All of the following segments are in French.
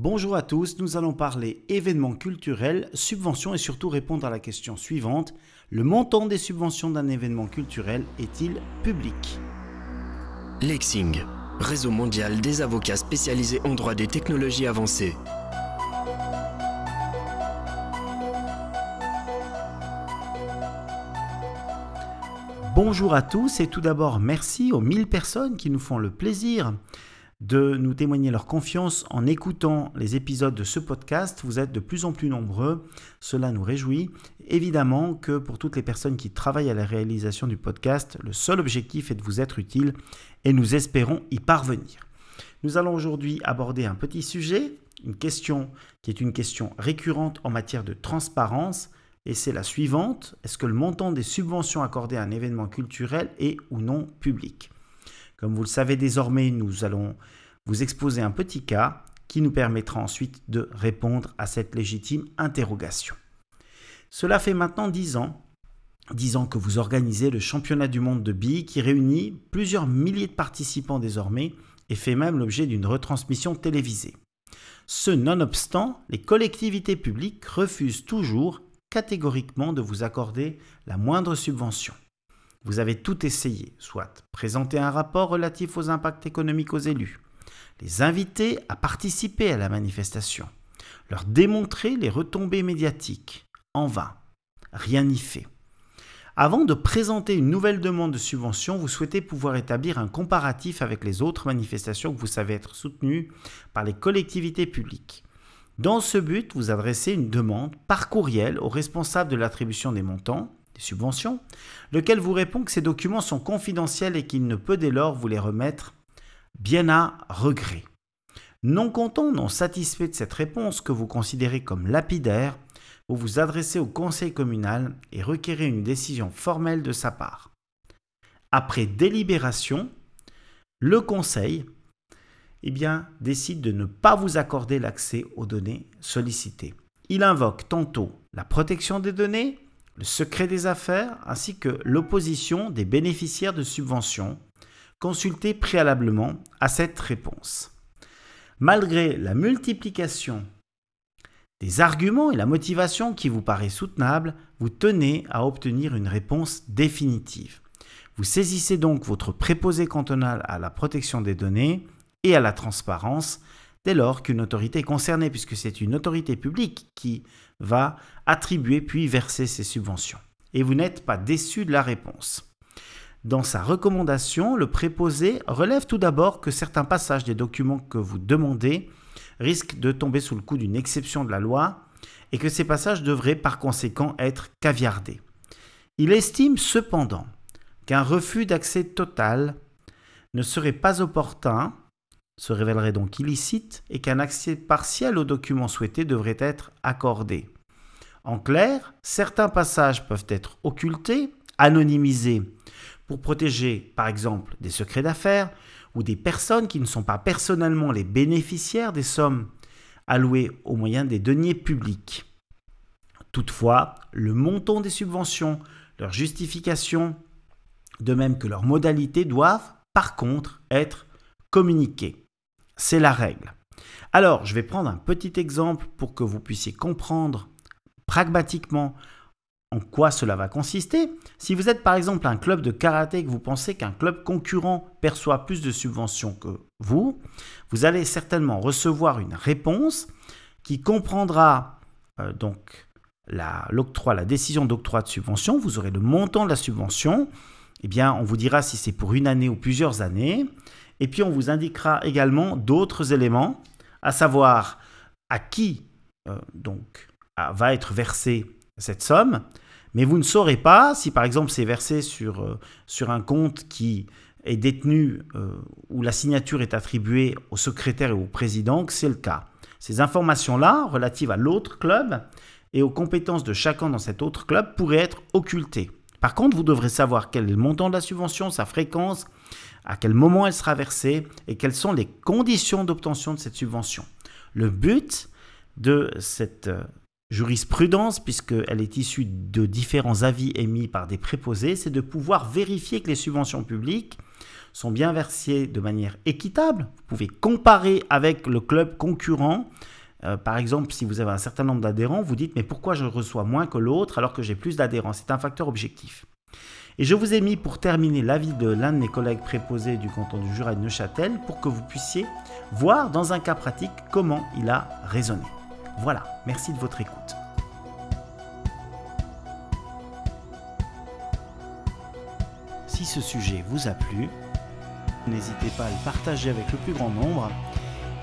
Bonjour à tous, nous allons parler événements culturels, subventions et surtout répondre à la question suivante. Le montant des subventions d'un événement culturel est-il public? Lexing, réseau mondial des avocats spécialisés en droit des technologies avancées. Bonjour à tous et tout d'abord merci aux 1000 personnes qui nous font le plaisir de nous témoigner leur confiance en écoutant les épisodes de ce podcast. Vous êtes de plus en plus nombreux, cela nous réjouit. Évidemment que pour toutes les personnes qui travaillent à la réalisation du podcast, le seul objectif est de vous être utile et nous espérons y parvenir. Nous allons aujourd'hui aborder un petit sujet, une question qui est une question récurrente en matière de transparence, et c'est la suivante. Est-ce que le montant des subventions accordées à un événement culturel est ou non public? Comme vous le savez désormais, nous allons vous exposer un petit cas qui nous permettra ensuite de répondre à cette légitime interrogation. Cela fait maintenant dix ans, dix ans que vous organisez le championnat du monde de billes qui réunit plusieurs milliers de participants désormais et fait même l'objet d'une retransmission télévisée. Ce nonobstant, les collectivités publiques refusent toujours catégoriquement de vous accorder la moindre subvention. Vous avez tout essayé, soit présenter un rapport relatif aux impacts économiques aux élus, les inviter à participer à la manifestation, leur démontrer les retombées médiatiques. En vain, rien n'y fait. Avant de présenter une nouvelle demande de subvention, vous souhaitez pouvoir établir un comparatif avec les autres manifestations que vous savez être soutenues par les collectivités publiques. Dans ce but, vous adressez une demande par courriel au responsable de l'attribution des montants subventions, lequel vous répond que ces documents sont confidentiels et qu'il ne peut dès lors vous les remettre bien à regret. Non content, non satisfait de cette réponse que vous considérez comme lapidaire, vous vous adressez au conseil communal et requérez une décision formelle de sa part. Après délibération, le conseil eh bien, décide de ne pas vous accorder l'accès aux données sollicitées. Il invoque tantôt la protection des données, le secret des affaires ainsi que l'opposition des bénéficiaires de subventions, consultés préalablement à cette réponse. Malgré la multiplication des arguments et la motivation qui vous paraît soutenable, vous tenez à obtenir une réponse définitive. Vous saisissez donc votre préposé cantonal à la protection des données et à la transparence dès lors qu'une autorité est concernée, puisque c'est une autorité publique qui va attribuer puis verser ces subventions. Et vous n'êtes pas déçu de la réponse. Dans sa recommandation, le préposé relève tout d'abord que certains passages des documents que vous demandez risquent de tomber sous le coup d'une exception de la loi et que ces passages devraient par conséquent être caviardés. Il estime cependant qu'un refus d'accès total ne serait pas opportun se révélerait donc illicite et qu'un accès partiel aux documents souhaités devrait être accordé. En clair, certains passages peuvent être occultés, anonymisés, pour protéger par exemple des secrets d'affaires ou des personnes qui ne sont pas personnellement les bénéficiaires des sommes allouées au moyen des deniers publics. Toutefois, le montant des subventions, leur justification, de même que leurs modalités doivent par contre être communiquées. C'est la règle. Alors, je vais prendre un petit exemple pour que vous puissiez comprendre pragmatiquement en quoi cela va consister. Si vous êtes par exemple un club de karaté et que vous pensez qu'un club concurrent perçoit plus de subventions que vous, vous allez certainement recevoir une réponse qui comprendra euh, donc la, la décision d'octroi de subvention. Vous aurez le montant de la subvention. Eh bien, on vous dira si c'est pour une année ou plusieurs années. Et puis on vous indiquera également d'autres éléments, à savoir à qui euh, donc va être versée cette somme, mais vous ne saurez pas si par exemple c'est versé sur, euh, sur un compte qui est détenu euh, où la signature est attribuée au secrétaire et au président que c'est le cas. Ces informations-là, relatives à l'autre club et aux compétences de chacun dans cet autre club, pourraient être occultées. Par contre, vous devrez savoir quel est le montant de la subvention, sa fréquence, à quel moment elle sera versée et quelles sont les conditions d'obtention de cette subvention. Le but de cette euh, jurisprudence, puisqu'elle est issue de différents avis émis par des préposés, c'est de pouvoir vérifier que les subventions publiques sont bien versés de manière équitable. Vous pouvez comparer avec le club concurrent. Euh, par exemple, si vous avez un certain nombre d'adhérents, vous dites mais pourquoi je reçois moins que l'autre alors que j'ai plus d'adhérents? C'est un facteur objectif. Et je vous ai mis pour terminer l'avis de l'un de mes collègues préposés du canton du Jura de Neuchâtel pour que vous puissiez voir dans un cas pratique comment il a raisonné. Voilà, merci de votre écoute. Si ce sujet vous a plu, n'hésitez pas à le partager avec le plus grand nombre.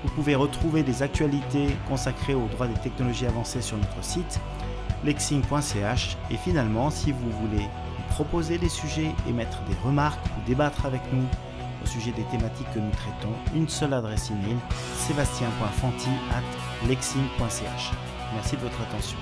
Vous pouvez retrouver des actualités consacrées aux droits des technologies avancées sur notre site lexing.ch et finalement si vous voulez proposer des sujets, émettre des remarques ou débattre avec nous au sujet des thématiques que nous traitons, une seule adresse email sébastien.fanti at lexing.ch. Merci de votre attention.